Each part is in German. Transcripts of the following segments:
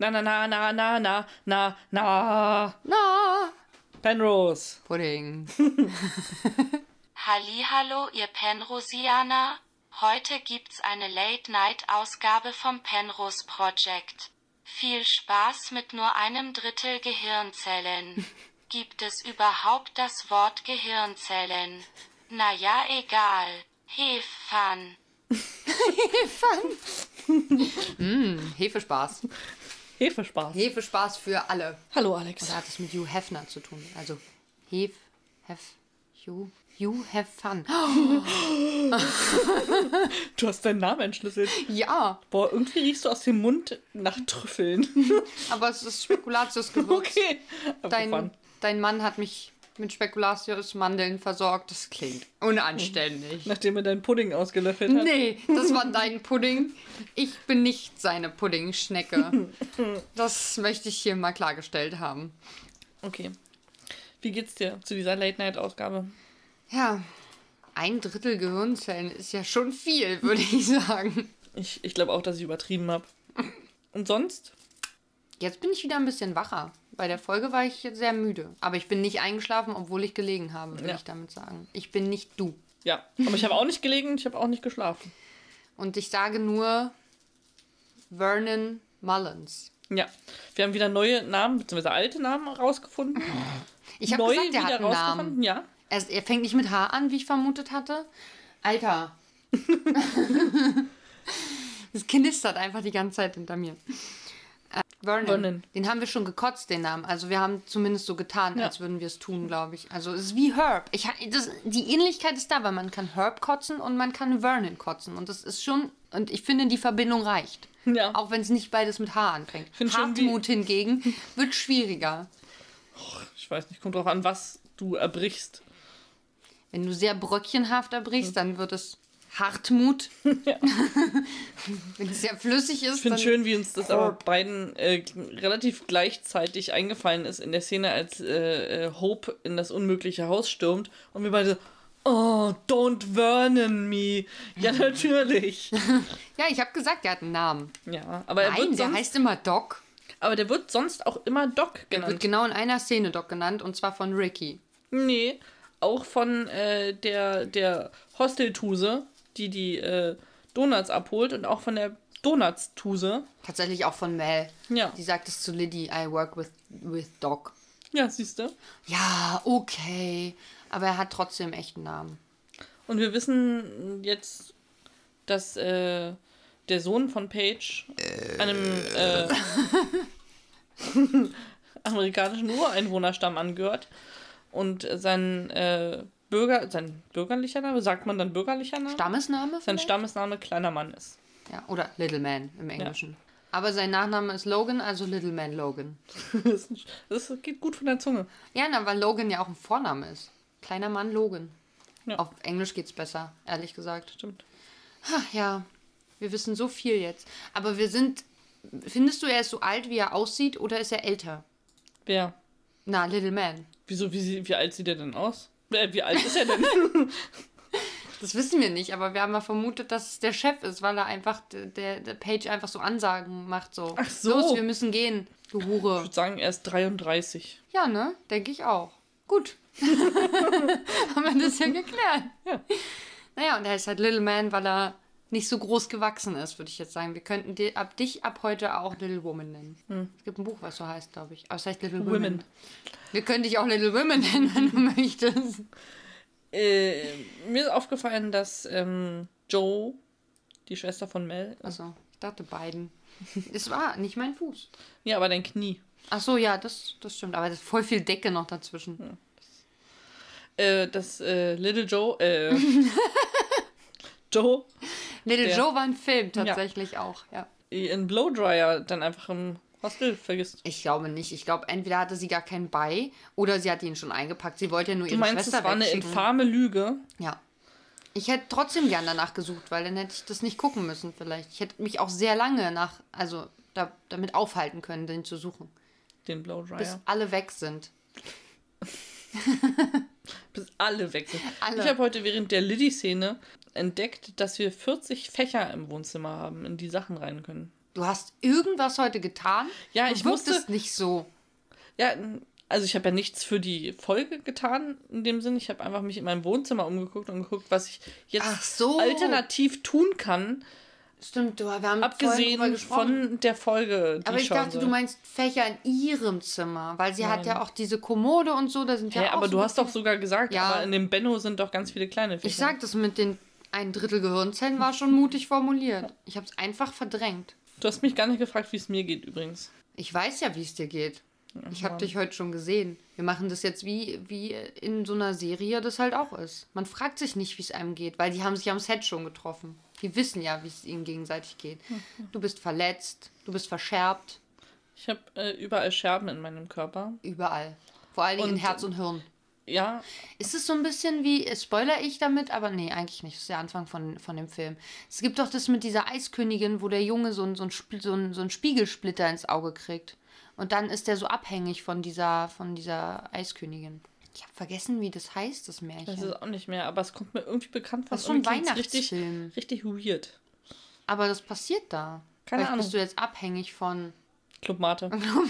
Na, na, na, na, na, na, na, na. Na, Penrose. Pudding. Hallihallo, ihr Penrosianer. Heute gibt's eine Late-Night-Ausgabe vom Penrose Project. Viel Spaß mit nur einem Drittel Gehirnzellen. Gibt es überhaupt das Wort Gehirnzellen? Na ja, egal. Have fun. Hefespaß. Hefespaß. Hefespaß für alle. Hallo, Und Alex. da hat es mit Hugh Hefner zu tun. Also Hef, Hef, Hugh, Hugh have fun. Du hast deinen Namen entschlüsselt. Ja, Boah, irgendwie riechst du aus dem Mund nach Trüffeln. aber es ist Spekulatiusgewürz. okay. Dein, dein Mann hat mich mit Spekulatiusmandeln versorgt. Das klingt unanständig. Nachdem er deinen Pudding ausgelöffelt hat. Nee, das war dein Pudding. Ich bin nicht seine Puddingschnecke. Das möchte ich hier mal klargestellt haben. Okay. Wie geht's dir zu dieser Late-Night-Ausgabe? Ja, ein Drittel Gehirnzellen ist ja schon viel, würde ich sagen. Ich, ich glaube auch, dass ich übertrieben habe. Und sonst? Jetzt bin ich wieder ein bisschen wacher. Bei der Folge war ich sehr müde. Aber ich bin nicht eingeschlafen, obwohl ich gelegen habe, will Ja. ich damit sagen. Ich bin nicht du. Ja. Aber ich habe auch nicht gelegen, ich habe auch nicht geschlafen. Und ich sage nur Vernon Mullins. Ja. Wir haben wieder neue Namen, beziehungsweise alte Namen rausgefunden. Ich habe gesagt, der hat einen Namen. ja. Er, er fängt nicht mit H an, wie ich vermutet hatte. Alter. das knistert einfach die ganze Zeit hinter mir. Vernon. Vernon. Den haben wir schon gekotzt, den Namen. Also wir haben zumindest so getan, Ja. als würden wir es tun, glaube ich. Also es ist wie Herb. Ich, das, die Ähnlichkeit ist da, weil man kann Herb kotzen und man kann Vernon kotzen. Und das ist schon, und ich finde, die Verbindung reicht. Ja. Auch wenn es nicht beides mit H anfängt. Hartmut hingegen wird schwieriger. Ich weiß nicht, kommt drauf an, was du erbrichst. Wenn du sehr bröckchenhaft erbrichst, dann wird es Hartmut. Ja. Wenn es sehr flüssig ist, Ich finde dann schön, wie uns das aber beiden äh, relativ gleichzeitig eingefallen ist in der Szene, als äh, äh, Hope in das unmögliche Haus stürmt und wir beide, oh, don't Vernon me. Ja, natürlich. Ja, ich habe gesagt, der hat einen Namen. ja, aber er Nein, wird der heißt immer Doc. aber der wird sonst auch immer Doc Der wird genannt. genau in einer Szene Doc genannt und zwar von Ricky. Nee, auch von äh, der, der Hosteltuse, die die äh, Donuts abholt und auch von der Donuts-Tuse. Tatsächlich auch von Mel. Ja. Die sagt es zu Liddy, I work with, with Doc. Ja, siehst du. Ja, okay. Aber er hat trotzdem echt einen Namen. Und wir wissen jetzt, dass äh, der Sohn von Paige einem äh, amerikanischen Ureinwohnerstamm angehört und sein äh, Bürger, sein bürgerlicher Name, sagt man dann bürgerlicher Name? Stammesname? Sein vielleicht? Stammesname kleiner Mann ist. Ja, oder Little Man im Englischen. Aber sein Nachname ist Logan, also Little Man Logan. das, das geht gut von der Zunge. Ja, na, weil Logan ja auch ein Vorname ist. Kleiner Mann Logan. Ja. Auf Englisch geht's besser, ehrlich gesagt. Stimmt. Ha, ja, wir wissen so viel jetzt. Aber wir sind. Findest du, er ist so alt, wie er aussieht, oder ist er älter? Wer? Na, Little Man. Wieso, wie, wie alt sieht er denn aus? Äh, wie alt ist er denn? Das wissen wir nicht, aber wir haben mal vermutet, dass es der Chef ist, weil er einfach der, der, Page einfach so Ansagen macht, so. Ach so. Los, wir müssen gehen, du ich Hure. würde sagen, er ist 33. Ja, ne? Denke ich auch. Gut. haben wir das ja geklärt. Ja. Naja, und er ist halt Little Man, weil er nicht so groß gewachsen ist, würde ich jetzt sagen. Wir könnten dir, ab dich ab heute auch Little Woman nennen. Es gibt ein Buch, was so heißt, glaube ich. Aber es heißt Little Women. Women. Wir können dich auch Little Women nennen, wenn du möchtest. Äh, mir ist aufgefallen, dass ähm, Joe, die Schwester von Mel, Also, ich dachte beiden. Es war nicht mein Fuß. ja, aber dein Knie, Ach so, ja, das, das stimmt. Aber das ist voll viel Decke noch dazwischen. äh, dass äh, Little Joe, äh, Joe Little Der- Joe war ein Film tatsächlich auch, ja. ihren Blowdryer dann einfach im Hostel vergisst. Ich glaube nicht. Ich glaube, entweder hatte sie gar keinen bei oder sie hat ihn schon eingepackt. Sie wollte ja nur Du ihre meinst, Schwester es war eine infame Lüge? Ja. Ich hätte trotzdem gern danach gesucht, weil dann hätte ich das nicht gucken müssen vielleicht. Ich hätte mich auch sehr lange nach, also da, damit aufhalten können, den zu suchen. Den Bis Blowdryer. alle weg sind. Bis alle weg sind. Alle. Ich habe heute während der Liddy-Szene entdeckt, dass wir 40 Fächer im Wohnzimmer haben, in die Sachen rein können. Du hast irgendwas heute getan? Ja, du ich musste- wirktest nicht so. Ja, also ich habe ja nichts für die Folge getan in dem Sinn. Ich habe einfach mich in meinem Wohnzimmer umgeguckt und geguckt, was ich jetzt so. alternativ tun kann, Stimmt, du, wir haben abgesehen von der Folge. Aber ich dachte, soll. du meinst Fächer in ihrem Zimmer, weil sie hat Nein. ja auch diese Kommode und so, da sind ja auch aber so du hast doch sogar gesagt, Ja. aber in dem Benno sind doch ganz viele kleine Fächer. Ich sag das mit den ein Drittel Gehirnzellen war schon mutig formuliert. Ich habe es einfach verdrängt. Du hast mich gar nicht gefragt, wie es mir geht übrigens. Ich weiß ja, wie es dir geht. Ich habe dich heute schon gesehen. Wir machen das jetzt wie, wie in so einer Serie das halt auch ist. Man fragt sich nicht, wie es einem geht, weil die haben sich am Set schon getroffen. Die wissen ja, wie es ihnen gegenseitig geht. Du bist verletzt, du bist verschärbt, Ich habe äh, überall Scherben in meinem Körper. überall. Vor allen Dingen in Und- Herz und Hirn. Ja, Ist es so ein bisschen wie, äh, spoiler ich damit, aber nee, eigentlich nicht. Das ist der Anfang von, von dem Film. Es gibt doch das mit dieser Eiskönigin, wo der Junge so, ein, so, ein, so, ein, so einen Spiegelsplitter ins Auge kriegt. Und dann ist der so abhängig von dieser, von dieser Eiskönigin. Ich habe vergessen, wie das heißt, das Märchen. das ist auch nicht mehr, aber es kommt mir irgendwie bekannt vor. Das ist so ein klingt's richtig, Weihnachtsfilm. richtig weird. aber das passiert da. Keine Vielleicht Ahnung. bist du jetzt abhängig von Club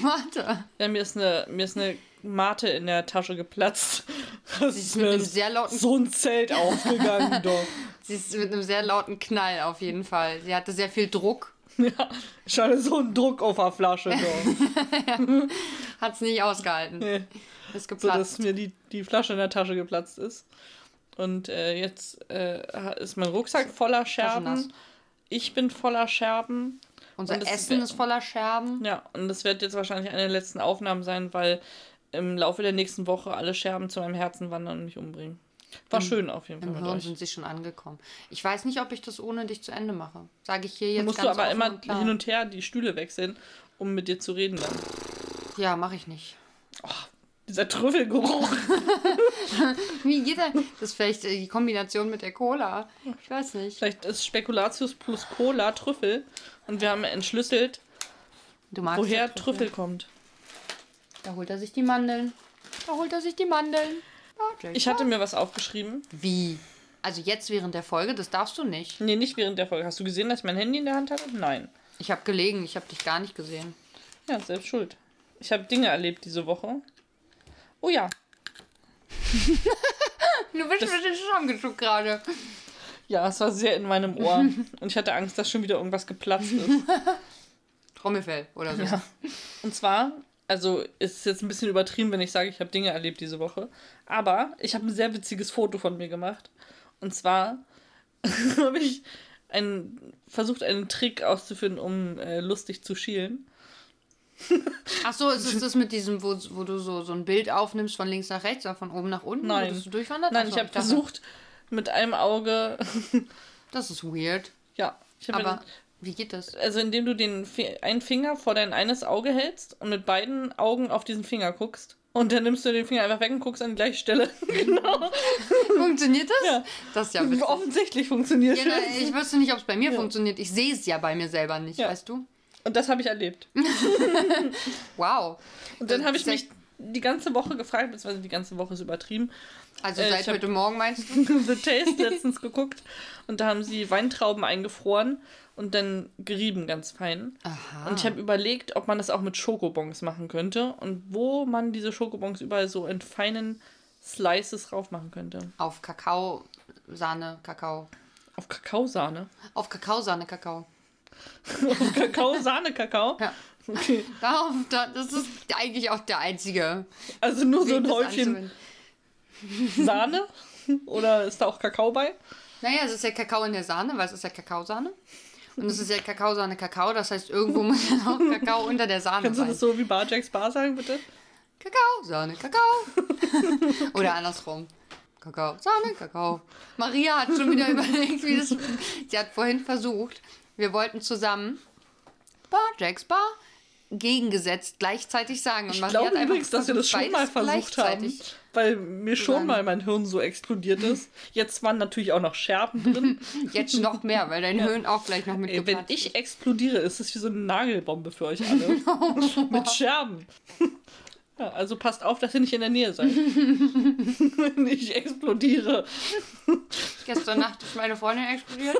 Mate. Ja, mir ist eine, mir ist eine Mate in der Tasche geplatzt. Das Sie ist mit einem sehr lauten so ein Zelt aufgegangen, doch. Sie ist mit einem sehr lauten Knall auf jeden Fall. Sie hatte sehr viel Druck. Ja, ich hatte so einen Druck auf der Flasche, doch. Hat es nicht ausgehalten. Nee. Ist so geplatzt. dass mir die, die Flasche in der Tasche geplatzt ist. Und äh, jetzt äh, ist mein Rucksack voller. Scherben. Ich bin voller Scherben. Unser Essen ist voller Scherben. Ja, und das wird jetzt wahrscheinlich eine der letzten Aufnahmen sein, weil im Laufe der nächsten Woche alle Scherben zu meinem Herzen wandern und mich umbringen. War schön auf jeden Fall Im mit Hirn euch. sind sie schon angekommen. Ich weiß nicht, ob ich das ohne dich zu Ende mache. Sage ich hier jetzt Musst ganz du aber immer und hin und her die Stühle wechseln, um mit dir zu reden dann. Ja, mache ich nicht. Dieser Trüffelgeruch. Wie geht das? Das ist vielleicht äh, die Kombination mit der Cola. Ich weiß nicht. Vielleicht ist Spekulatius plus Cola Trüffel. Und wir haben entschlüsselt, woher ja Trüffel kommt. Da holt er sich die Mandeln. Da holt er sich die Mandeln. Jack. Ich hatte mir was aufgeschrieben. Wie? Also jetzt während der Folge, das darfst du nicht. Nee, nicht während der Folge. Hast du gesehen, dass ich mein Handy in der Hand hatte? Nein. Ich habe gelegen, ich habe dich gar nicht gesehen. Ja, selbst schuld. Ich habe Dinge erlebt diese Woche. Oh ja, Du bist mit den Scham geschubst gerade. ja, es war sehr in meinem Ohr. Und ich hatte Angst, dass schon wieder irgendwas geplatzt ist. Trommelfell oder so. Ja. Und zwar, also ist es jetzt ein bisschen übertrieben, wenn ich sage, ich habe Dinge erlebt diese Woche. Aber ich habe ein sehr witziges Foto von mir gemacht. Und zwar habe ich einen, versucht, einen Trick auszuführen, um äh, lustig zu schielen. Ach so, ist es das mit diesem, wo, wo du so, so ein Bild aufnimmst von links nach rechts oder von oben nach unten? Nein. So durchwandert? Nein, Ach ich habe versucht, mit einem Auge, Das ist weird. ja, ich habe Aber wie geht das? also indem du den einen Finger vor dein eines Auge hältst und mit beiden Augen auf diesen Finger guckst. Und dann nimmst du den Finger einfach weg und guckst an die gleiche Stelle. genau. Funktioniert das? Ja. Das ist ja witzig. Offensichtlich funktioniert Ja, na, das. ich wüsste nicht, ob es bei mir funktioniert. Ich sehe es ja bei mir selber nicht, Ja. weißt du? Und das habe ich erlebt. Wow. Und dann habe ich ja- mich die ganze Woche gefragt, beziehungsweise die ganze Woche ist übertrieben, Also Äh, seit hab- heute Morgen meinst du? The Taste letztens geguckt und da haben sie Weintrauben eingefroren und dann gerieben ganz fein. Aha. Und ich habe überlegt, ob man das auch mit Schokobons machen könnte und wo man diese Schokobons überall so in feinen Slices drauf machen könnte. Auf Kakao, Sahne, Kakao. Auf Kakaosahne. Auf Kakaosahne, Kakao. Auf Kakao-Sahne, Kakao. Ja. Okay. Darauf, da, das ist eigentlich auch der einzige. Also nur so ein Häufchen. Sahne? Oder ist da auch Kakao bei? Naja, es ist ja Kakao in der Sahne, weil es ist ja Kakaosahne. Und es ist ja Kakaosahne, Kakao. Das heißt, irgendwo muss ja auch Kakao unter der Sahne Kannst du sein. das so wie Bar Jacks Bar sagen, bitte? Kakao, Sahne, Kakao. Oder andersrum. Kakao, Sahne, Kakao. Maria hat schon wieder überlegt, wie das. Sie hat vorhin versucht, wir wollten zusammen Bar, Jacks Bar gegengesetzt gleichzeitig sagen. Und Ich glaube übrigens, dass wir das schon mal versucht haben, weil mir schon sagen. mal mein Hirn so explodiert ist. Jetzt waren natürlich auch noch Scherben drin. Jetzt noch mehr, weil dein Hirn auch gleich noch Ey, wenn ich explodiere, ist es wie so eine Nagelbombe für euch alle. Mit Scherben. Ja, also passt auf, dass ihr nicht in der Nähe seid. wenn ich explodiere. Gestern Nacht ist meine Freundin explodiert.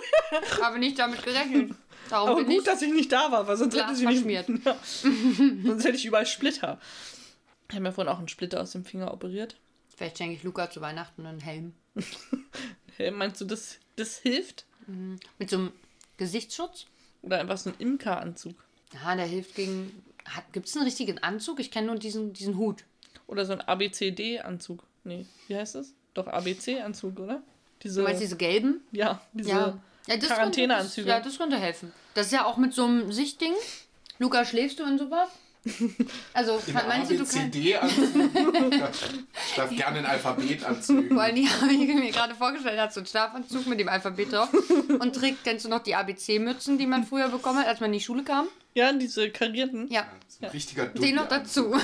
Habe nicht damit gerechnet. Darum Aber gut, ich. dass ich nicht da war, weil sonst hätte sie nicht. verschmiert. Ja. sonst hätte ich überall Splitter. Ich habe mir vorhin auch einen Splitter aus dem Finger operiert. Vielleicht schenke ich Luca zu Weihnachten einen Helm. Hey, meinst du, das, das hilft? Mit so einem Gesichtsschutz. Oder einfach so ein Imkeranzug? Ja, der hilft gegen. Gibt es einen richtigen Anzug? Ich kenne nur diesen, diesen Hut. Oder so ein ABCD-Anzug? Nee, wie heißt das? Doch ABC-Anzug, oder? Diese, Du meinst diese gelben? ja, diese Ja. Ja das Quarantäneanzüge. Könnte, das, ja, das könnte helfen. Das ist ja auch mit so einem Sichtding. Luca, schläfst du in sowas? Also, Im meinst du, du kannst. Ich darf gerne ein Alphabet anzügen. Weil die habe ich mir gerade vorgestellt, hat so einen Schlafanzug mit dem Alphabet drauf und trägt, kennst du noch die ABC-Mützen, die man früher bekommen hat, als man in die Schule kam? Ja, diese karierten. Ja, Das ist ein richtiger den noch dazu.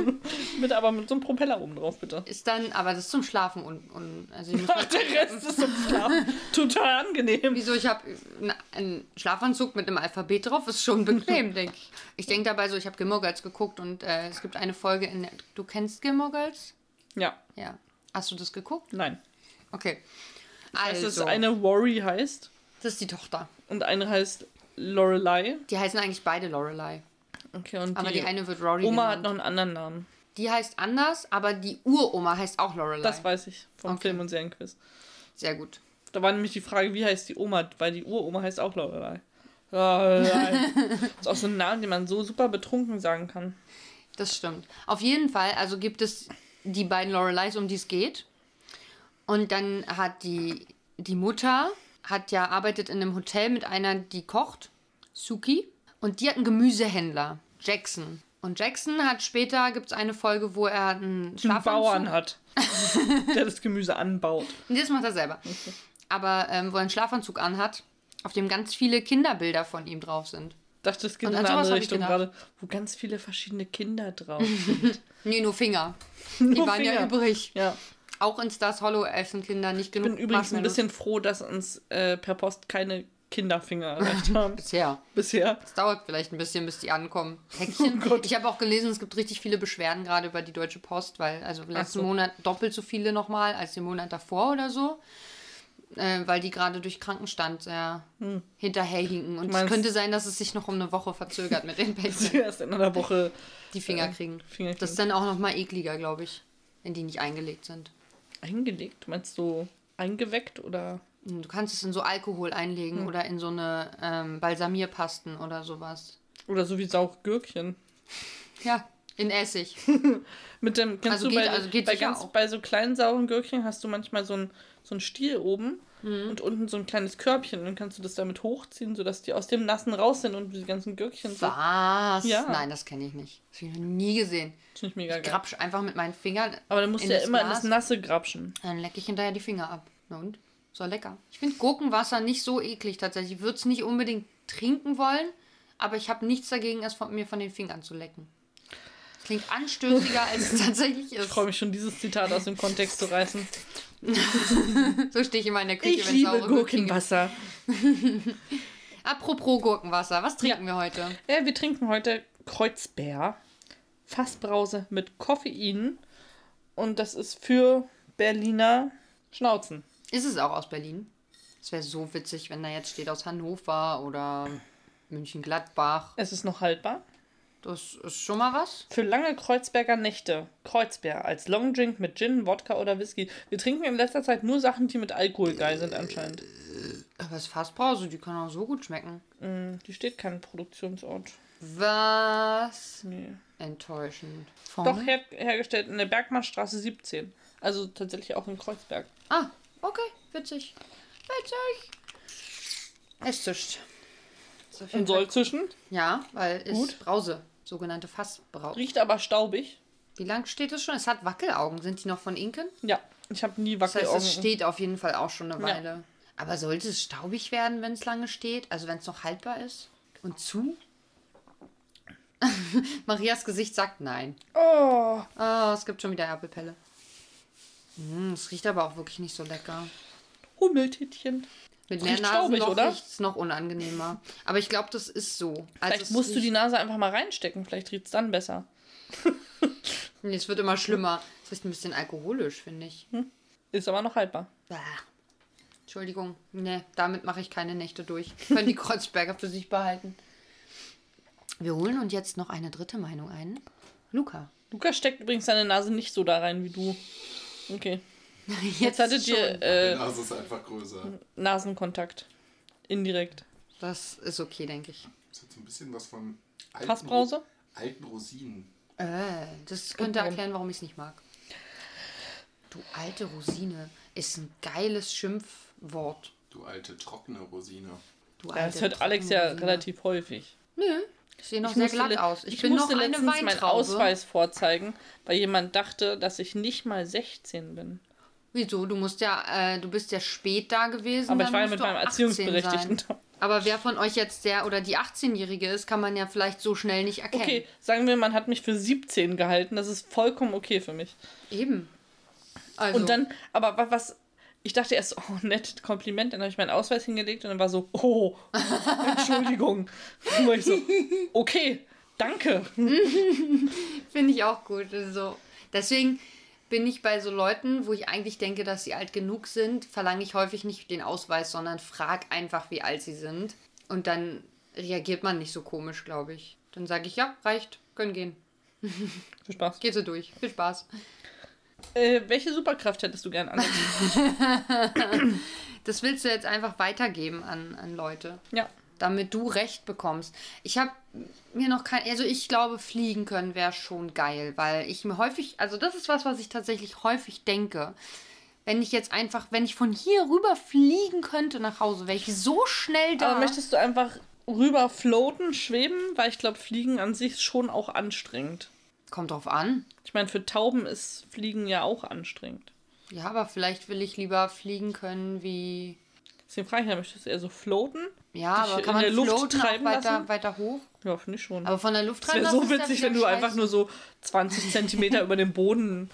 Mit aber mit so einem Propeller oben drauf, bitte. Ist dann, aber das ist zum Schlafen und, und also ich muss Ach, der Rest ist zum Schlafen. Total angenehm. Wieso? Ich habe einen Schlafanzug mit einem Alphabet drauf, ist schon bequem, denke ich. Ich denke dabei so, ich habe Gilmore Girls geguckt und äh, es gibt eine Folge in der, Du kennst Gilmore Girls? Ja, Ja. Hast du das geguckt? nein. Okay. Also, dass eine Worry heißt das ist die Tochter. und eine heißt Lorelei. Die heißen eigentlich beide Lorelei. Okay, und Aber die, die, eine wird Rory Oma hat genannt. noch einen anderen Namen. Die heißt anders, aber die Uroma heißt auch Lorelei. Das weiß ich vom Okay. Film- und Serienquiz. Sehr gut. Da war nämlich die Frage, wie heißt die Oma, weil die Uroma heißt auch Lorelei. Lorelei. das ist auch so ein Name, den man so super betrunken sagen kann. Das stimmt. Auf jeden Fall, also gibt es die beiden Loreleis, um die es geht. Und dann hat die, die Mutter, hat ja, arbeitet in einem Hotel mit einer, die kocht, Suki. Und die hat einen Gemüsehändler, Jackson. Und Jackson hat später, gibt es eine Folge, wo er einen Einen Schlafanzug... Bauern hat, der das Gemüse anbaut. Das macht er selber. Aber ähm, wo er einen Schlafanzug anhat, auf dem ganz viele Kinderbilder von ihm drauf sind. dachte, es geht Und in eine andere ich Richtung gerade, wo ganz viele verschiedene Kinder drauf sind. Nee, nur Finger. Die Nur waren ja Finger. übrig. Ja. Auch in Stars Hollow essen Kinder nicht Ich genug bin übrigens ein bisschen froh, dass uns äh, per Post keine Kinderfinger erreicht haben. Bisher. Bisher. Es dauert vielleicht ein bisschen, bis die ankommen. Päckchen. Oh ich habe auch gelesen, es gibt richtig viele Beschwerden gerade über die Deutsche Post, weil also letzten so. Monat doppelt so viele nochmal als den Monat davor oder so. Äh, weil die gerade durch Krankenstand sehr hinterherhinken. Und es Hm. könnte sein, dass es sich noch um eine Woche verzögert mit den Päckchen, Erst in einer Woche die Finger Äh, kriegen. Finger Das ist dann auch nochmal ekliger, glaube ich, wenn die nicht eingelegt sind. Eingelegt. Meinst du eingeweckt oder? Du kannst es in so Alkohol einlegen Hm. oder in so eine ähm, Balsamierpasten oder sowas. Oder so wie saure Gürkchen. Ja, in Essig. Mit dem, kennst Also du geht- bei, also bei, ganz, auch. bei so kleinen sauren Gürkchen hast du manchmal so ein, so ein Stiel oben Mhm. und unten so ein kleines Körbchen. Und dann kannst du das damit hochziehen, sodass die aus dem Nassen raus sind und die ganzen Gürkchen so. Was? Ja. Nein, das kenne ich nicht. Das habe ich noch nie gesehen. Das finde ich mega Ich geil. grapsch einfach mit meinen Fingern. Aber dann musst du ja immer Glas. in das Nasse grapschen. Dann lecke ich hinterher die Finger ab. Na und? So lecker. Ich finde Gurkenwasser nicht so eklig tatsächlich. Ich würde es nicht unbedingt trinken wollen, aber ich habe nichts dagegen, es von mir von den Fingern zu lecken. Das klingt anstößiger, als es tatsächlich Ich ist. freue mich schon, dieses Zitat aus dem Kontext zu reißen. So stehe ich immer in der Küche, Ich wenn liebe. Gurkenwasser. Apropos Gurkenwasser, was trinken wir heute? Ja, wir trinken heute Kreuzbär. Fassbrause mit Koffein. Und das ist für Berliner Schnauzen. Ist es auch aus Berlin? Es wäre so witzig, wenn da jetzt steht aus Hannover oder München-Gladbach. Es ist noch haltbar. Das ist schon mal was. Für lange Kreuzberger Nächte. Kreuzbär als Longdrink mit Gin, Wodka oder Whisky. Wir trinken in letzter Zeit nur Sachen, die mit Alkohol geil sind anscheinend. Aber es ist Fassbrause, die kann auch so gut schmecken. Mm, Die steht kein Produktionsort. Was? Nee. Enttäuschend. Doch her hergestellt in der Bergmannstraße 17. Also tatsächlich auch in Kreuzberg. Ah, okay. Witzig. Witzig. Es zischt. Ist jeden Und soll zwischen. Ja, weil es Gut. Brause. Sogenannte Fassbrause. Riecht aber staubig. Wie lang steht es schon? Es hat Wackelaugen. Sind die noch von Inken? Ja, ich habe nie Das heißt, Wackelaugen. es steht auf jeden Fall auch schon eine Ja. Weile. Aber sollte es staubig werden, wenn es lange steht? Also wenn es noch haltbar ist? Und zu? Marias Gesicht sagt nein. oh, Oh, es gibt schon wieder Erpelpelle. Mm, es riecht aber auch wirklich nicht so lecker. Hummeltittchen. Mit Riecht mehr staubig, oder? riecht es noch unangenehmer. Aber ich glaube, das ist so. Also Vielleicht musst du die Nase einfach mal reinstecken. Vielleicht riecht es dann besser. Nee, es wird immer schlimmer. Es riecht ein bisschen alkoholisch, finde ich. Ist aber noch haltbar. Bah. Entschuldigung. Ne, damit mache ich keine Nächte durch. Können die Kreuzberger für sich behalten. Wir holen uns jetzt noch eine dritte Meinung ein. Luca. Lukas steckt übrigens seine Nase nicht so da rein wie du. Okay. Jetzt hattet schon. ihr Die äh, Nase ist einfach größer. Nasenkontakt. Indirekt. Das ist okay, denke ich. Das hat so ein bisschen was von alten, Fassbrause? Ro- alten Rosinen. Äh, das könnte warum? erklären, warum ich es nicht mag. Du alte Rosine ist ein geiles Schimpfwort. Du alte, trockene Rosine. Du Ja, alte, das hört Alex ja Rosine. relativ häufig. Nö, ich sehe noch sehr musste glatt aus. Ich, ich bin noch musste eine letztens meinen. Ausweis vorzeigen, weil jemand dachte, dass ich nicht mal 16 bin. Wieso? Du musst ja, äh, du bist ja spät da gewesen. Aber dann ich war ja mit meinem auch 18 Erziehungsberechtigten da. Aber wer von euch jetzt der oder die 18-Jährige ist, kann man ja vielleicht so schnell nicht erkennen. Okay, sagen wir, man hat mich für 17 gehalten. Das ist vollkommen okay für mich. Eben. Also, Und dann, aber wa- was, ich dachte erst, oh, nett, Kompliment. Dann habe ich meinen Ausweis hingelegt und dann war so, oh, Entschuldigung. Und war ich so, okay, danke. Finde ich auch gut. Also, deswegen bin ich bei so Leuten, wo ich eigentlich denke, dass sie alt genug sind, verlange ich häufig nicht den Ausweis, sondern frag einfach, wie alt sie sind. Und dann reagiert man nicht so komisch, glaube ich. Dann sage ich, ja, reicht, können gehen. Viel Spaß. Geht so durch. Viel Spaß. Äh, welche Superkraft hättest du gern, Alex? Das willst du jetzt einfach weitergeben an, an Leute, ja. damit du Recht bekommst. Ich habe mir noch kein, also ich glaube, fliegen können wäre schon geil, weil ich mir häufig, also das ist was, was ich tatsächlich häufig denke. Wenn ich jetzt einfach, wenn ich von hier rüber fliegen könnte nach Hause, wäre ich so schnell da. Aber möchtest du einfach rüber floaten, schweben? Weil ich glaube, Fliegen an sich ist schon auch anstrengend. Kommt drauf an. Ich meine, für Tauben ist Fliegen ja auch anstrengend. Ja, aber vielleicht will ich lieber fliegen können wie. Deswegen frage ich möchtest du eher so floaten? Ja, aber kann in man der Luft floaten auch weiter, lassen? weiter hoch? Ja, finde ich schon. Aber von der Luft Es treiben wäre so witzig, wenn du einfach nur so 20 Zentimeter über dem Boden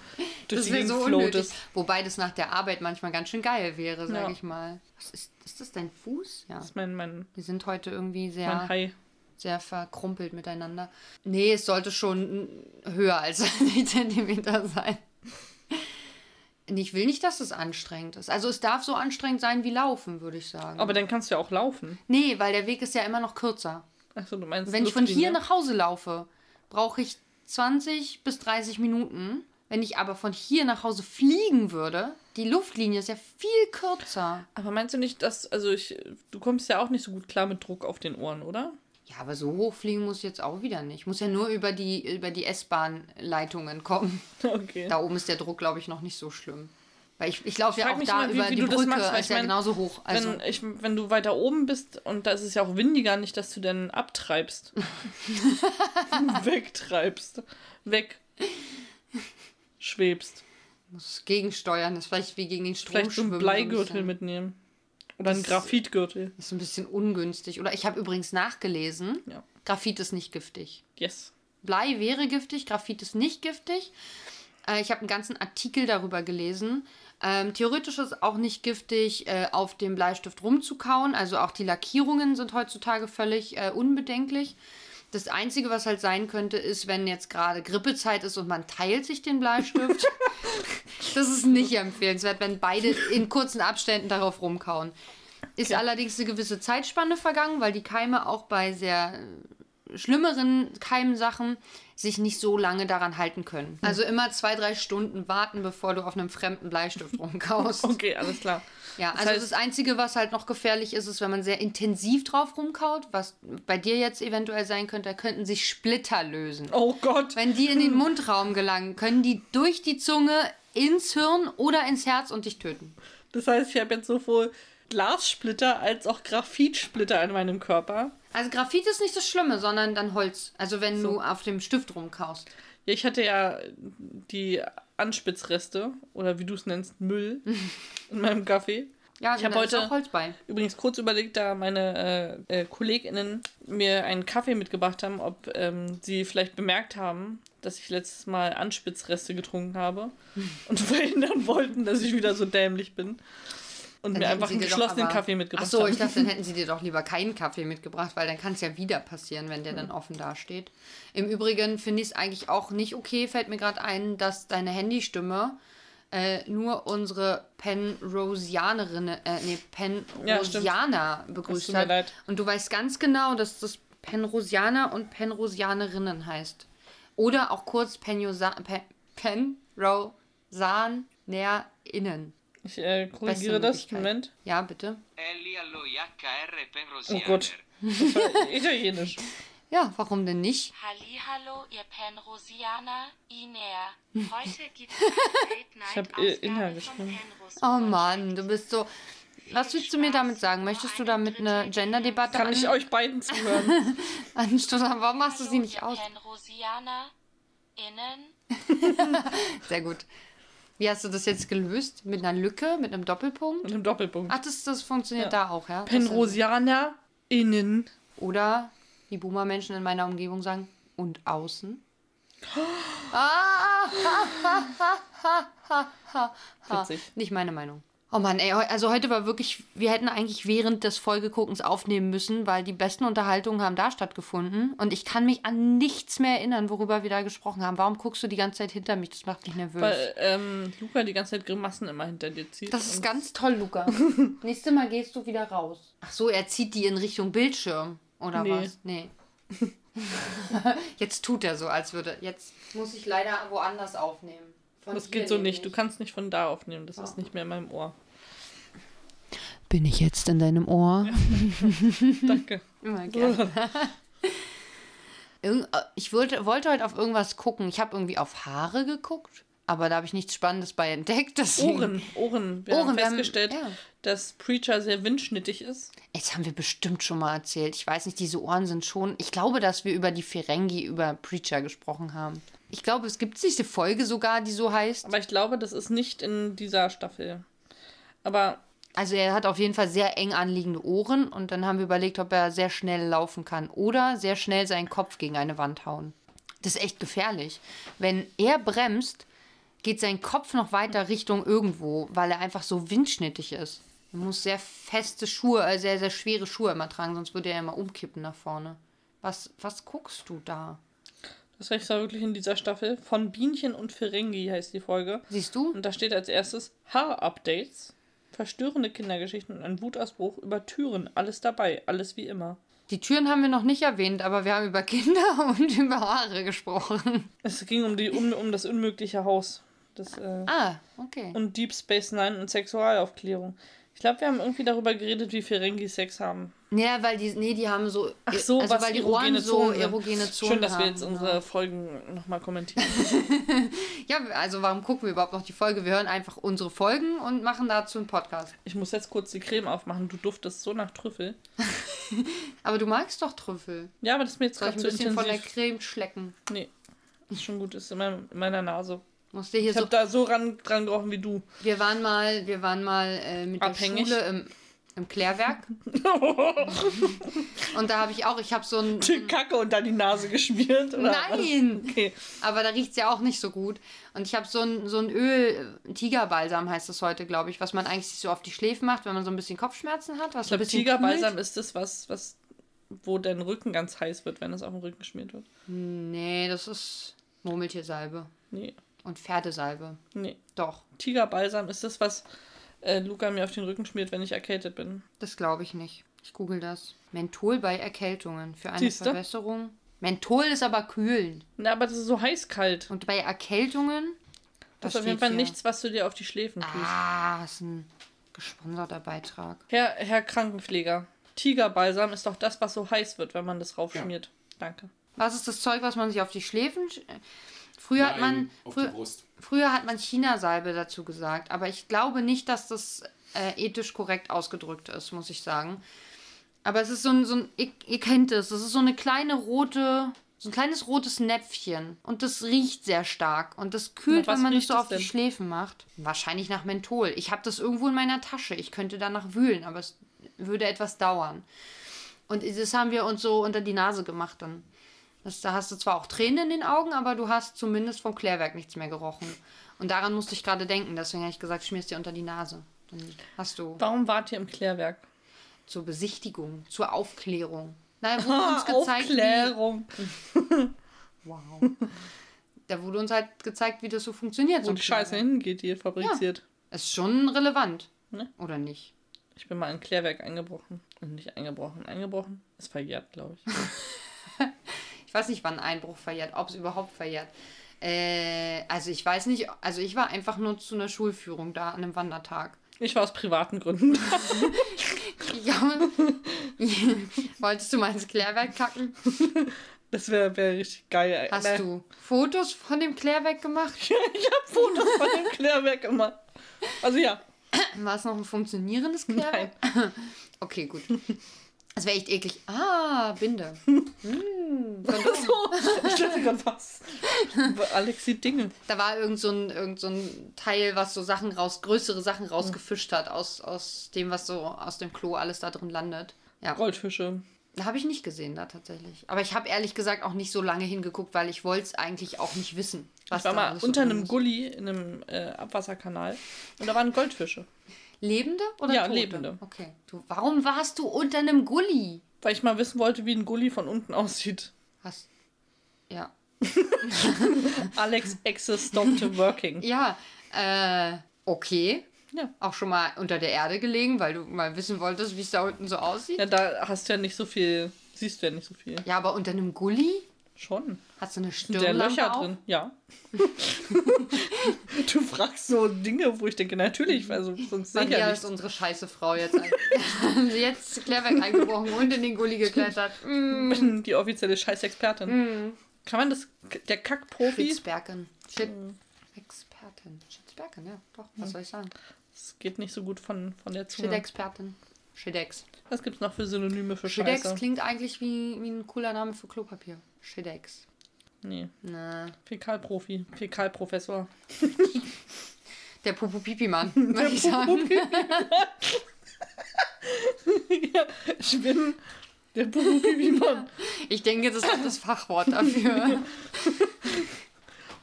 durch Das die Gegend so floatest. Wobei das nach der Arbeit manchmal ganz schön geil wäre, sag Ja. ich mal. Was ist, ist das dein Fuß? Ja. Das ist mein, mein, Wir sind heute irgendwie sehr, mein Hai. sehr verkrumpelt miteinander. Nee, es sollte schon höher als 20 Zentimeter sein. Ich will nicht, dass es anstrengend ist. Also es darf so anstrengend sein wie Laufen, würde ich sagen. Aber dann kannst du ja auch laufen. nee, weil der Weg ist ja immer noch kürzer. Achso, du meinst Wenn ich von hier Luftlinie? nach Hause laufe, brauche ich 20 bis 30 Minuten. Wenn ich aber von hier nach Hause fliegen würde, die Luftlinie ist ja viel kürzer. Aber meinst du nicht, dass, also ich, du kommst ja auch nicht so gut klar mit Druck auf den Ohren, oder? Ja, aber so hoch fliegen muss ich jetzt auch wieder nicht. Ich muss ja nur über die, über die S-Bahn-Leitungen kommen. Okay. Da oben ist der Druck, glaube ich, noch nicht so schlimm. Weil ich, ich laufe ja auch mich da immer, wie- über wie die du das Brücke, machst, weil ist ich ja mein, genauso hoch. Also, wenn, ich, wenn du weiter oben bist und da ist es ja auch windiger, nicht, dass du dann abtreibst. Wegtreibst. Weg. Schwebst. muss gegensteuern, das ist vielleicht wie gegen den Strom Vielleicht so einen Bleigürtel ein mitnehmen. Oder einen Das- Graphitgürtel. Das ist ein bisschen ungünstig. Oder ich habe übrigens nachgelesen, Ja. Graphit ist nicht giftig. Yes. Blei wäre giftig, Graphit ist nicht giftig. Äh, ich habe einen ganzen Artikel darüber gelesen. Ähm, theoretisch ist es auch nicht giftig, äh, auf dem Bleistift rumzukauen. Also auch die Lackierungen sind heutzutage völlig äh, unbedenklich. Das Einzige, was halt sein könnte, ist, wenn jetzt gerade Grippezeit ist und man teilt sich den Bleistift. das ist nicht empfehlenswert, wenn beide in kurzen Abständen darauf rumkauen. Ist allerdings eine gewisse Zeitspanne vergangen, weil die Keime auch bei sehr schlimmeren Keimsachen sich nicht so lange daran halten können. Also immer zwei, drei Stunden warten, bevor du auf einem fremden Bleistift rumkaust. Okay, alles klar. Ja, Das also heißt- das Einzige, was halt noch gefährlich ist, ist, wenn man sehr intensiv drauf rumkaut, was bei dir jetzt eventuell sein könnte, da könnten sich Splitter lösen. Oh Gott. Wenn die in den Mundraum gelangen, können die durch die Zunge ins Hirn oder ins Herz und dich töten. Das heißt, ich habe jetzt sowohl Glassplitter als auch Graphitsplitter in meinem Körper. Also Graphit ist nicht das Schlimme, sondern dann Holz. Also wenn du auf dem Stift rumkaust. Ja, ich hatte ja die Anspitzreste oder wie du es nennst, Müll in meinem Kaffee. Ja, Ich hab da ist heute- auch Holz bei. Übrigens kurz überlegt, da meine äh, äh, KollegInnen mir einen Kaffee mitgebracht haben, ob ähm, sie vielleicht bemerkt haben, dass ich letztes Mal Anspitzreste getrunken habe und verhindern wollten, dass ich wieder so dämlich bin. Und Dann mir einfach einen geschlossenen aber- Kaffee mitgebracht Ach so, haben. ich dachte, dann hätten sie dir doch lieber keinen Kaffee mitgebracht, weil dann kann es ja wieder passieren, wenn der Hm. dann offen dasteht. Im Übrigen finde ich es eigentlich auch nicht okay, fällt mir gerade ein, dass deine Handystimme äh, nur unsere Penrosianerinnen, äh, nee, Ja. Penrosianer Es begrüßt tut mir hat. leid. Und du weißt ganz genau, dass das Penrosianer und Penrosianerinnen heißt. Oder auch kurz Penjosa Pen Penrosanerinnen. Ich äh, korrigiere das. Moment. Ja, bitte. Oh. Gott. Das war Italienisch. Ja, warum denn nicht? Hallihallo, ihr Penrosianer, Iner. Heute gibt es eine hab, äh, Late-Night-Ausgabe Inhalt vom geschrieben. Penros Oh. Mann, du bist so. Was willst du mir damit sagen? Möchtest du damit eine Gender-Debatte Kann ich euch beiden zuhören? anstoßen? Warum machst du sie nicht aus? Penrosianer, innen. Sehr gut. Wie hast du das jetzt gelöst? Mit einer Lücke? Mit einem Doppelpunkt? Und im Doppelpunkt. Ach, das, das funktioniert Ja. da auch, ja? Penrosianer innen. Oder, wie Boomer-Menschen in meiner Umgebung sagen, und außen. Ah, Witzig. Nicht meine Meinung. Oh Mann, ey, also heute war wirklich, wir hätten eigentlich während des Folgeguckens aufnehmen müssen, weil die besten Unterhaltungen haben da stattgefunden und ich kann mich an nichts mehr erinnern, worüber wir da gesprochen haben. Warum guckst du die ganze Zeit hinter mich? Das macht mich nervös. Weil ähm, Luca die ganze Zeit Grimassen immer hinter dir zieht. das ist ganz toll, Luca. Nächstes Mal gehst du wieder raus. Ach so, er zieht die in Richtung Bildschirm. Oder Nee. was? Nee. Jetzt tut er so, als würde. Jetzt muss ich leider woanders aufnehmen. Von Das geht so nicht. Du kannst nicht von da aufnehmen. Das ist nicht mehr in meinem Ohr. Bin ich jetzt in deinem Ohr? Danke. Immer gerne. Äh, ich wollte, wollte heute auf irgendwas gucken. Ich habe irgendwie auf Haare geguckt, aber da habe ich nichts Spannendes bei entdeckt. Deswegen. Ohren, Ohren. Wir Ohren, haben wir haben- festgestellt, ja. dass Preacher sehr windschnittig ist. Jetzt haben wir bestimmt schon mal erzählt. Ich weiß nicht, diese Ohren sind schon. Ich glaube, dass wir über die Ferengi, über Preacher gesprochen haben. Ich glaube, es gibt diese Folge sogar, die so heißt. Aber ich glaube, das ist nicht in dieser Staffel. Aber Also er hat auf jeden Fall sehr eng anliegende Ohren und dann haben wir überlegt, ob er sehr schnell laufen kann oder sehr schnell seinen Kopf gegen eine Wand hauen. Das ist echt gefährlich. Wenn er bremst, geht sein Kopf noch weiter Richtung irgendwo, weil er einfach so windschnittig ist. Er muss sehr feste Schuhe, äh, sehr, sehr schwere Schuhe immer tragen, sonst würde er immer umkippen nach vorne. Was, was guckst du da? das heißt war wirklich in dieser Staffel. Von Bienchen und Ferengi heißt die Folge. Siehst du? Und da steht als erstes Haar-Updates. Verstörende Kindergeschichten und ein Wutausbruch über Türen. Alles dabei. Alles wie immer. Die Türen haben wir noch nicht erwähnt, aber wir haben über Kinder und über Haare gesprochen. Es ging um, die, um, um das unmögliche Haus. Das, äh, Ah, okay. und Deep Space Nine und Sexualaufklärung. Ich glaube, wir haben irgendwie darüber geredet, wie Ferengi Sex haben. Ja, weil die, nee, die haben so, Ach so, also was weil die erogene Ohren so erogene Zonen Schön, dass haben. wir jetzt unsere Folgen nochmal kommentieren. Ja, also warum gucken wir überhaupt noch die Folge? Wir hören einfach unsere Folgen und machen dazu einen Podcast. Ich muss jetzt kurz die Creme aufmachen. Du duftest so nach Trüffel. Aber du magst doch Trüffel. Ja, aber das ist mir jetzt Soll ich gerade ein bisschen von der intensiv. Creme schlecken? Nee, ist schon gut. Ist in, meinem, in meiner Nase. Musst dir hier Ich so. habe da so ran, dran gerochen wie du. Wir waren mal, wir waren mal äh, mit Abhängig? der Schule im, im Klärwerk. und da habe ich auch, ich habe so ein. Die Kacke unter die Nase geschmiert? Oder Nein! Was? Okay. Aber da riecht es ja auch nicht so gut. Und ich habe so ein, so ein Öl, Tigerbalsam heißt das heute, glaube ich, was man eigentlich so auf die Schläfen macht, wenn man so ein bisschen Kopfschmerzen hat. Was Ich glaube, Tigerbalsam kühlt. ist das, was, was, wo dein Rücken ganz heiß wird, wenn es auf den Rücken geschmiert wird. Nee, das ist Murmeltiersalbe. Nee, Und Pferdesalbe. nee. Doch, Tigerbalsam ist das, was äh, Luca mir auf den Rücken schmiert, wenn ich erkältet bin. das glaube ich nicht. Ich google das. Menthol bei Erkältungen für eine Siehste? Verbesserung. Menthol ist aber kühlen. Na, aber das ist so heiß-kalt. Und bei Erkältungen. Das ist auf jeden Fall hier? nichts, was du dir auf die Schläfen tust. Ah, ist ein gesponserter Beitrag. Herr, Herr Krankenpfleger, Tigerbalsam ist doch das, was so heiß wird, wenn man das raufschmiert. Danke. Was ist das Zeug, was man sich auf die Schläfen. sch- Früher hat man. Nein, die Früher, Brust. früher hat man Chinasalbe dazu gesagt, aber ich glaube nicht, dass das äh, ethisch korrekt ausgedrückt ist, muss ich sagen. Aber es ist so ein, so ein ihr, ihr kennt es, das ist so eine kleine rote, so ein kleines rotes Näpfchen. Und das riecht sehr stark. Und das kühlt, was wenn man es so es auf die denn? Schläfen macht. Wahrscheinlich nach Menthol. Ich habe das irgendwo in meiner Tasche. Ich könnte danach wühlen, aber es würde etwas dauern. Und das haben wir uns so unter die Nase gemacht dann. Das, da hast du zwar auch Tränen in den Augen, aber du hast zumindest vom Klärwerk nichts mehr gerochen. Und daran musste ich gerade denken. Deswegen habe ich gesagt, schmierst dir unter die Nase. Dann hast du Warum wart ihr im Klärwerk? zur Besichtigung, zur Aufklärung. Na, er wurde uns gezeigt, wie, Aufklärung. wow. Da wurde uns halt gezeigt, wie das so funktioniert. Wo so die Scheiße hingeht, die ihr fabriziert. Ist schon relevant. Ne? Oder nicht? Ich bin mal in Klärwerk eingebrochen. Und nicht eingebrochen. Eingebrochen? Ist verjährt, glaube ich. Ich weiß nicht, wann ein Einbruch verjährt, ob es überhaupt verjährt. Äh, also ich weiß nicht, also ich war einfach nur zu einer Schulführung da an einem Wandertag. Ich war aus privaten Gründen. Ja. Wolltest du mal ins Klärwerk kacken? Das wäre wär richtig geil. Hast Ne, du Fotos von dem Klärwerk gemacht? ich habe Fotos von dem Klärwerk gemacht. Also ja. War es noch ein funktionierendes Klärwerk? Okay, gut. Das wäre echt eklig. Ah, Binde. Hm. So, ich dachte gerade was. Alex sieht Dinge. Da war irgend so, ein, irgend so ein Teil, was so Sachen raus, größere Sachen rausgefischt hat aus, aus dem, was so aus dem Klo alles da drin landet. Ja. Goldfische. Habe ich nicht gesehen da tatsächlich. Aber ich habe ehrlich gesagt auch nicht so lange hingeguckt, weil ich wollte es eigentlich auch nicht wissen. Was Ich war mal unter einem. Gully in einem äh, Abwasserkanal und da waren Goldfische. Lebende oder Ja, Tote? lebende. Okay. Du, warum warst du unter einem Gully? Weil ich mal wissen wollte, wie ein Gully von unten aussieht. Hast. Ja. Alex Access stopped working. Ja, äh, okay. Ja. Auch schon mal unter der Erde gelegen, weil du mal wissen wolltest, wie es da unten so aussieht. Ja, da hast du ja nicht so viel, siehst du ja nicht so viel. Ja, aber unter einem Gully? Schon. Hast du eine Sind der Stirnlampe Löcher auf? drin? Ja. du fragst so Dinge, wo ich denke, natürlich, also sonst sehe ich ja Maria nicht. ist unsere scheiße Frau jetzt. ein- jetzt Klärwerk eingebrochen und in den Gully geklettert. Mm. die offizielle Scheißexpertin. Kann man das, der Kackprofi, Schwitzbergen. Shit. Expertin. Schwitzbergen, ja, doch. Was soll ich sagen? das geht nicht so gut von, von der Zunge. Shit-Expertin. Shidex. Was gibt's noch für Synonyme für Shidex Scheiße? klingt eigentlich wie, wie ein cooler Name für Klopapier. Shidex. Nee, Na. Fäkalprofi, Fäkalprofessor. Der Popo-Pipi-Mann, würde ich sagen. ja, ich bin der Bubu-Bibi-Mann. Ich denke, das ist das Fachwort dafür.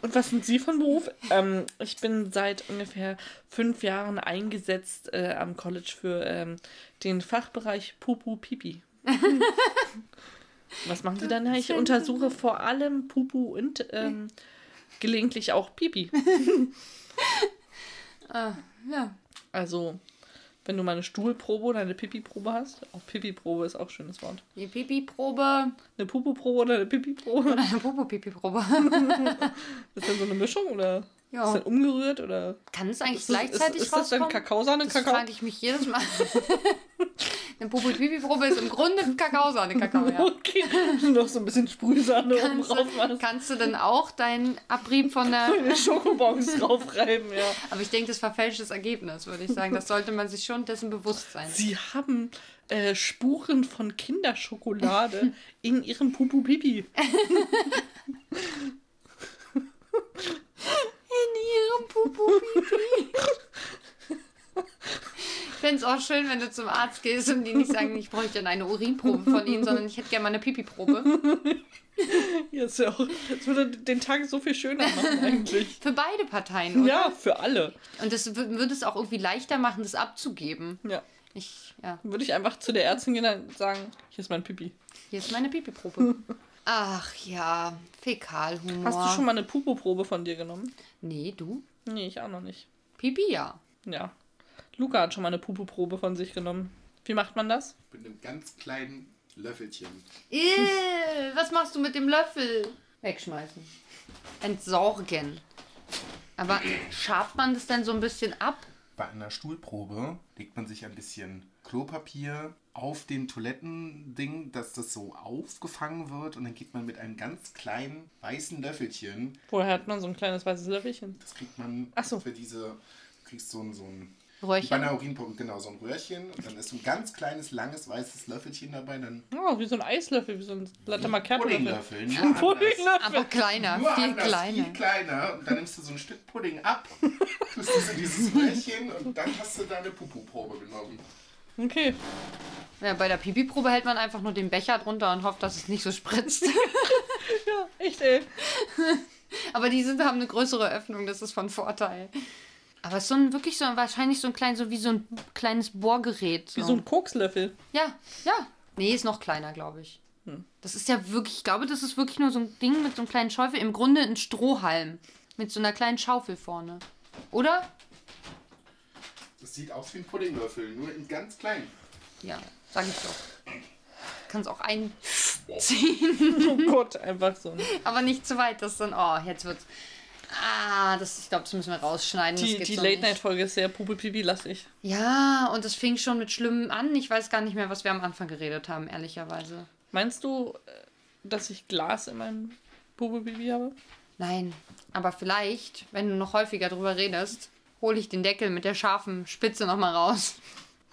Und was sind Sie von Beruf? Ähm, ich bin seit ungefähr fünf Jahren eingesetzt äh, am College für ähm, den Fachbereich Pupu Pipi. was machen Sie dann? Ich untersuche vor allem Pupu und ähm, gelegentlich auch Pipi. ah, ja. Also, wenn du mal eine Stuhlprobe oder eine Pipi-Probe hast, auch Pipi-Probe ist auch ein schönes Wort. Die Pipi-Probe Eine Pupu-Probe oder eine Pipi-Probe? oder eine Popo-Pipi-Probe. Ist das so eine Mischung oder ist Ja. das umgerührt oder Kann es eigentlich ist das, ist, gleichzeitig ist das dann rauskommen? Kakaosahne, Das Kakao? frage ich mich jedes Mal. Eine Popo-Pipi-Probe ist im Grunde Kakaosahne, Kakao, ja. Okay, noch so ein bisschen Sprühsahne oben Kannst drauf du, machen. kannst du denn auch deinen Abrieb von der... Schokobons draufreiben, ja. Aber ich denke, das verfälscht das Ergebnis, würde ich sagen. Das sollte man sich schon dessen bewusst sein. Sie haben äh, Spuren von Kinderschokolade in ihrem Pupu-Pipi. In ihrem Pupu-Pipi. Ich fände es auch schön, wenn du zum Arzt gehst und die nicht sagen, ich bräuchte dann eine Urinprobe von ihnen, sondern ich hätte gerne mal eine Pipi-Probe. Ja, ist ja auch, das würde den Tag so viel schöner machen eigentlich. Für beide Parteien, oder? Ja, für alle. Und das wür- würde es auch irgendwie leichter machen, das abzugeben. Ja. Ich, ja, würde ich einfach zu der Ärztin gehen und sagen, hier ist mein Pipi. hier ist meine Pipi-Probe. Ach ja, Fäkalhumor. Hast du schon mal eine Pupu-Probe von dir genommen? Nee, du? Nee, ich auch noch nicht. Pipi, ja. Ja. Luca hat schon mal eine Pupu-Probe von sich genommen. Wie macht man das? Mit einem ganz kleinen Löffelchen. Äh, was machst du mit dem Löffel? Wegschmeißen. Entsorgen. Aber schabt man das dann so ein bisschen ab? Bei einer Stuhlprobe legt man sich ein bisschen Klopapier auf den Toilettending, dass das so aufgefangen wird und dann geht man mit einem ganz kleinen weißen Löffelchen, Woher hat man so ein kleines weißes Löffelchen? das kriegt man Ach so. für diese, du kriegst so ein, so ein bei Röhrchen? einer Urinprobe, genau, so ein Röhrchen und dann ist so ein ganz kleines, langes, weißes Löffelchen dabei, dann Oh, wie so ein Eislöffel, wie so ein Latte Macchiato-Löffel. Puddinglöffel, nur Ein. Puddinglöffel. Aber kleiner, Nur viel anders, kleiner. viel kleiner. Und dann nimmst du so ein Stück Pudding ab, tust es in dieses Röhrchen und dann hast du deine Pupu-Probe genommen. Okay. Ja, bei der Pipi-Probe hält man einfach nur den Becher drunter und hofft, dass es nicht so spritzt. Ja, echt, ey. Aber die sind, haben eine größere Öffnung, das ist von Vorteil. Aber es ist so ein, wirklich so, wahrscheinlich so ein klein, so wie so ein kleines Bohrgerät. So. Wie so ein Kokslöffel. ja, ja. Nee, ist noch kleiner, glaube ich. Das ist ja wirklich, ich glaube, das ist wirklich nur so ein Ding mit so einem kleinen Schaufel. Im Grunde ein Strohhalm. Mit so einer kleinen Schaufel vorne. Oder? Das sieht aus wie ein Puddinglöffel, nur in ganz klein. Ja, sag ich doch. Kannst auch einziehen, Oh Gott, einfach so. aber nicht zu weit. Das ist dann, oh, jetzt wird's. Ah, das, ich glaube, das müssen wir rausschneiden. Die, die. Late-Night-Folge ist sehr Puppe-Pipi-lastig. Ja, und das fing schon mit Schlimmem an. Ich weiß gar nicht mehr, was wir am Anfang geredet haben, ehrlicherweise. Meinst du, äh, dass ich Glas in meinem Puppe-Pipi habe? Nein, aber vielleicht, wenn du noch häufiger drüber redest, hole ich den Deckel mit der scharfen Spitze nochmal raus.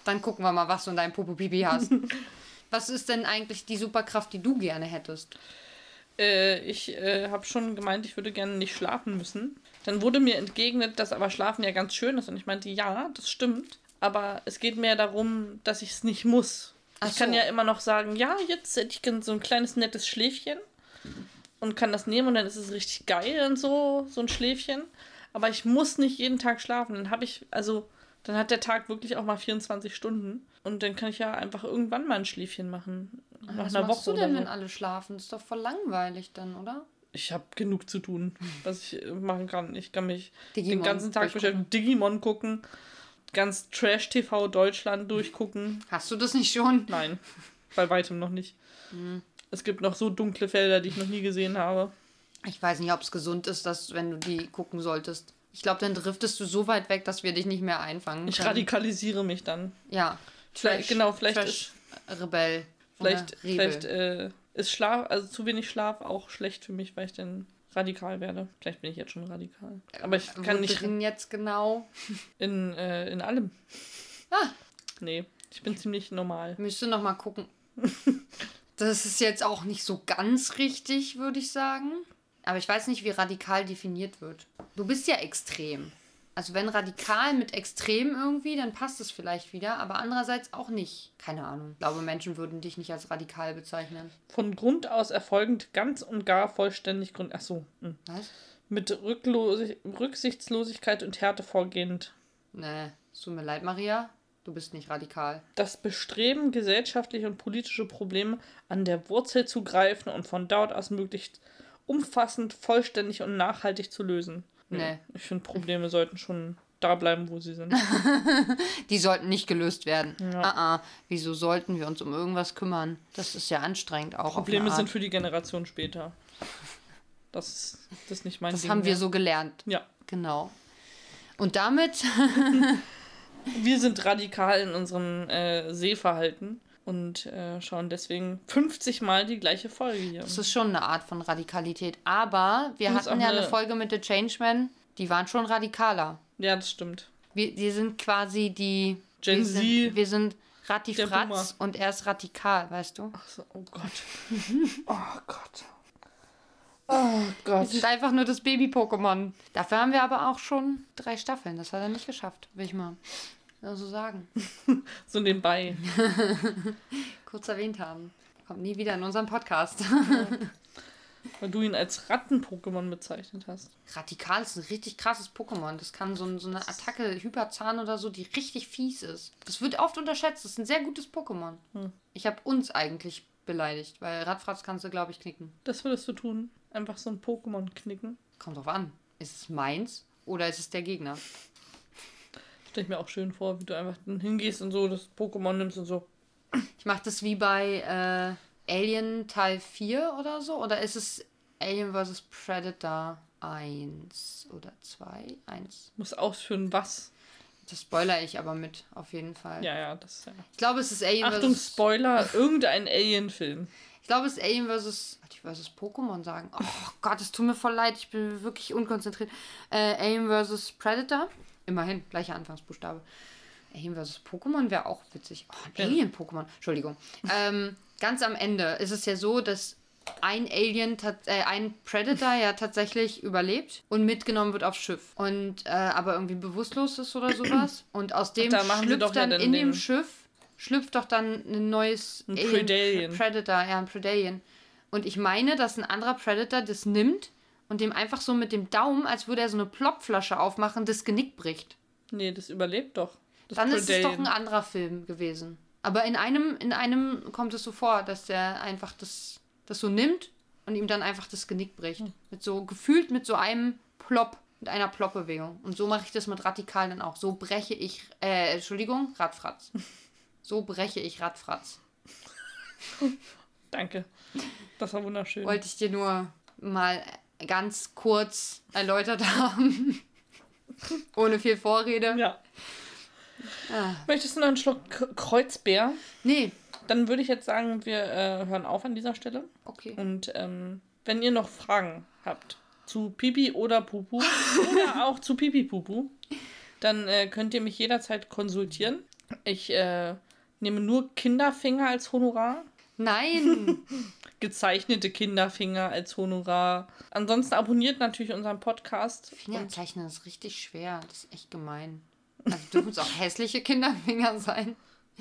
Dann gucken wir mal, was du in deinem Popo-Pipi hast. was ist denn eigentlich die Superkraft, die du gerne hättest? Äh, ich äh, habe schon gemeint, ich würde gerne nicht schlafen müssen. Dann wurde mir entgegnet, dass aber Schlafen ja ganz schön ist. Und ich meinte, ja, das stimmt. Aber es geht mehr darum, dass ich es nicht muss. Ach ich kann so. ja immer noch sagen, ja, jetzt hätte ich gern so ein kleines nettes Schläfchen und kann das nehmen und dann ist es richtig geil und so, so ein Schläfchen. Aber ich muss nicht jeden Tag schlafen. Dann habe ich, also, dann hat der Tag wirklich auch mal 24 Stunden. Und dann kann ich ja einfach irgendwann mal ein Schläfchen machen. Nach was einer machst Woche du denn, oder wenn so. alle schlafen? Das ist doch voll langweilig dann, oder? Ich habe genug zu tun, was ich äh, machen kann. Ich kann mich Digimon den ganzen Tag beschäftigen, Digimon gucken, ganz Trash-TV Deutschland durchgucken. Hast du das nicht schon? Nein, bei weitem noch nicht. Mhm. Es gibt noch so dunkle Felder, die ich noch nie gesehen habe. Ich weiß nicht, ob es gesund ist, dass, wenn du die gucken solltest. Ich glaube, dann driftest du so weit weg, dass wir dich nicht mehr einfangen Ich können. radikalisiere mich dann. Ja. Vielleicht- genau, vielleicht Trash Rebell. Vielleicht, vielleicht äh, ist Schlaf, also zu wenig Schlaf auch schlecht für mich, weil ich dann radikal werde. Vielleicht bin ich jetzt schon radikal. Aber ich kann Wo nicht drin jetzt genau. in, äh, in allem. Ah. Nee, ich bin ziemlich normal. Müsste noch mal gucken. Das ist jetzt auch nicht so ganz richtig, würde ich sagen. Aber ich weiß nicht, wie radikal definiert wird. Du bist ja extrem. Also wenn radikal mit extrem irgendwie, dann passt es vielleicht wieder, aber andererseits auch nicht. Keine Ahnung. Ich glaube, Menschen würden dich nicht als radikal bezeichnen. Von Grund aus erfolgend ganz und gar vollständig Grund. Achso. Hm. Was? Mit Rücksichtslosigkeit und Härte vorgehend. Nee, es tut mir leid, Maria. Du bist nicht radikal. Das Bestreben, gesellschaftliche und politische Probleme an der Wurzel zu greifen und von dort aus möglichst umfassend, vollständig und nachhaltig zu lösen. Nee. Ich finde, Probleme sollten schon da bleiben, wo sie sind. Die sollten nicht gelöst werden. Ja. Ah, ah. Wieso sollten wir uns um irgendwas kümmern? Das ist ja anstrengend auch. Probleme sind für die Generation später. Das ist, das ist nicht mein Das Ding haben wir mehr. so gelernt. Ja. Genau. Und damit, Wir sind radikal in unserem äh, Sehverhalten und äh, schauen deswegen 50 Mal die gleiche Folge hier. das ist schon eine Art von Radikalität. Aber wir ist hatten ja eine eine- Folge mit The Changeman, die waren schon radikaler. Ja, das stimmt. Wir, wir sind quasi die. Gen wir Z. Sind, wir sind Ratifratz und er ist radikal, weißt du? Ach so, oh Gott. Oh Gott. Oh Gott. Wir sind einfach nur das Baby-Pokémon. Dafür haben wir aber auch schon drei Staffeln. Das hat er nicht geschafft, will ich mal so sagen. So nebenbei. Kurz erwähnt haben. Kommt nie wieder in unserem Podcast. Weil du ihn als Ratten-Pokémon bezeichnet hast. Radikal ist ein richtig krasses Pokémon. Das kann so, ein- so eine Attacke, Hyperzahn oder so, die richtig fies ist. Das wird oft unterschätzt. Das ist ein sehr gutes Pokémon. Hm. Ich habe uns eigentlich beleidigt, weil Radfratz kannst du, glaube ich, knicken. Das würdest du tun. Einfach so ein Pokémon knicken. Kommt drauf an. Ist es meins oder ist es der Gegner? Stell ich mir auch schön vor, wie du einfach dann hingehst und so das Pokémon nimmst und so. Ich mache das wie bei äh, Alien Teil 4 oder so. Oder ist es Alien vs. Predator 1 oder 2? 1. Muss ausführen, was. Das spoiler ich aber mit, auf jeden Fall. Ja, ja, das ist ja. Ich glaube, es ist Alien Achtung, vs. Spoiler, irgendein Alien-Film. Ich glaube, es ist Alien vs. Wollte ich vs. Pokémon sagen? Oh Gott, es tut mir voll leid. Ich bin wirklich unkonzentriert. Äh, Alien vs. Predator. Immerhin, gleicher Anfangsbuchstabe. Alien vs. Pokémon wäre auch witzig. Oh, ein Ja. Alien-Pokémon. Entschuldigung. ähm, ganz am Ende ist es ja so, dass ein Alien, äh, ein Predator ja tatsächlich überlebt und mitgenommen wird aufs Schiff. Und äh, aber irgendwie bewusstlos ist oder sowas. Und aus dem da schlüpft ja dann in dem Schiff schlüpft doch dann ein neues Ein Alien- Predalien. Predator, ja, ein Predalien. Und ich meine, dass ein anderer Predator das nimmt und dem einfach so mit dem Daumen, als würde er so eine Plopflasche aufmachen, das Genick bricht. Nee, das überlebt doch. Das Dann ist es doch ein anderer Film gewesen. Aber in einem, in einem kommt es so vor, dass der einfach das, das so nimmt und ihm dann einfach das Genick bricht. Mit so, gefühlt mit so einem Plop, mit einer Plop-Bewegung. Und so mache ich das mit Radikal dann auch. So breche ich, äh, Entschuldigung, Radfratz. So breche ich Radfratz. Danke. Das war wunderschön. Wollte ich dir nur mal ganz kurz erläutert haben. Ohne viel Vorrede. ja. Ah. Möchtest du noch einen Schluck K- Kreuzbär? Nee, Dann würde ich jetzt sagen, wir äh, hören auf an dieser Stelle. okay. Und ähm, wenn ihr noch Fragen habt zu Pipi oder Pupu oder auch zu Pipi Pupu, dann äh, könnt ihr mich jederzeit konsultieren. Ich äh, nehme nur Kinderfinger als Honorar. Nein! Gezeichnete Kinderfinger als Honorar. Ansonsten abonniert natürlich unseren Podcast. Fingerzeichnen ist richtig schwer. Das ist echt gemein. Also dürfen es auch hässliche Kinderfinger sein.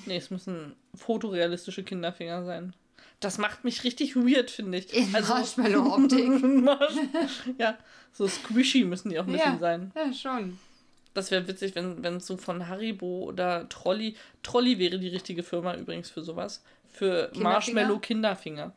Nee, es müssen fotorealistische Kinderfinger sein. Das macht mich richtig weird, finde ich. In Also, Marshmallow-Optik. ja, so squishy müssen die auch ein bisschen Ja. sein. Ja, schon. Das wäre witzig, wenn es so von Haribo oder Trolli. Trolli wäre die richtige Firma übrigens für sowas. Für Kinderfinger?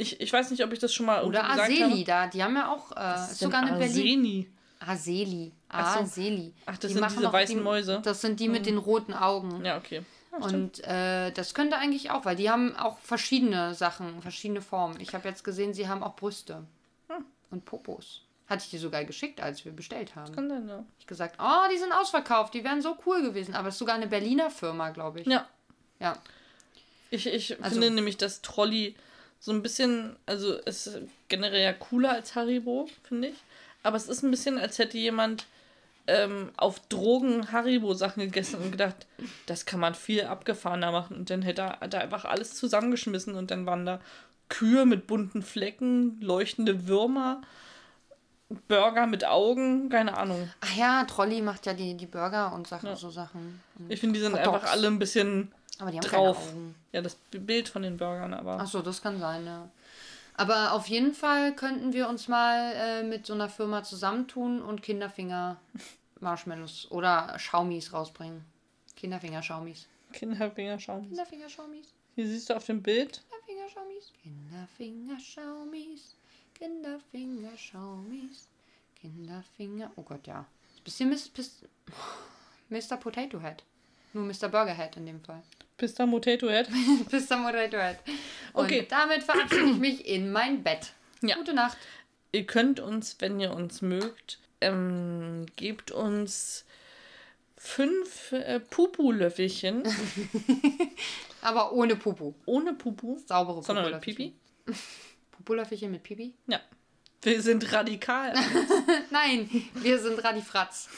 Ich, ich weiß nicht, ob ich das schon mal Oder Aseli, habe. da, die haben ja auch, äh, sogar eine Berlin. Aseli. Aseli. Ach, das Die sind diese weißen die, Mäuse? Das sind die mit den roten Augen. Ja, okay. Und äh, das könnte eigentlich auch, weil die haben auch verschiedene Sachen, verschiedene Formen. Ich habe jetzt gesehen, sie haben auch Brüste. Hm. Und Popos. Hatte ich dir sogar geschickt, als wir bestellt haben. Kann sein, ja. Ich gesagt, oh, die sind ausverkauft, die wären so cool gewesen. Aber es ist sogar eine Berliner Firma, glaube ich. Ja. Ja. Ich, ich Also- finde nämlich, dass Trolli so ein bisschen, also es ist generell ja cooler als Haribo, finde ich. Aber es ist ein bisschen, als hätte jemand ähm, auf Drogen Haribo-Sachen gegessen und gedacht, das kann man viel abgefahrener machen. Und dann hätte er, hat er einfach alles zusammengeschmissen und dann waren da Kühe mit bunten Flecken, leuchtende Würmer, Burger mit Augen, keine Ahnung. Ach ja, Trolli macht ja die, die Burger und Sachen, Ja. so Sachen. Ich finde, die sind Hot Dogs. einfach alle ein bisschen Aber die haben drauf. keine Augen. Ja, das Bild von den Burgern, aber. Ach so, das kann sein, ja. Aber auf jeden Fall könnten wir uns mal äh, mit so einer Firma zusammentun und Kinderfinger Marshmallows oder Schaumis rausbringen. Kinderfinger Schaumis. Kinderfinger schauen. Kinderfinger Schaumis. Hier siehst du auf dem Bild. Kinderfinger Schaumis. Kinderfinger Schaumis. Kinderfinger Schaumis. Kinderfinger. Oh Gott, ja. Bisschen Mr. Potato Head. Nur Mr. Burger Head in dem Fall. Pista Potato Head. Mr. Potato Head. Und Okay. damit verabschiede ich mich in mein Bett. Ja. Gute Nacht. Ihr könnt uns, wenn ihr uns mögt, ähm, gebt uns fünf äh, Pupu-Löffelchen Aber ohne Pupu. ohne Pupu, Saubere sondern mit Pupulöffelchen. Pipi. Pupulöffelchen mit Pipi? Ja. Wir sind radikal. Nein, wir sind Radifratz.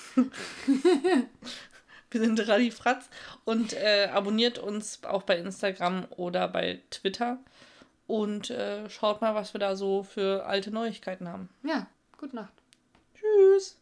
Wir sind Radifratz und äh, abonniert uns auch bei Instagram oder bei Twitter und äh, schaut mal, was wir da so für alte Neuigkeiten haben. Ja, gute Nacht. Tschüss.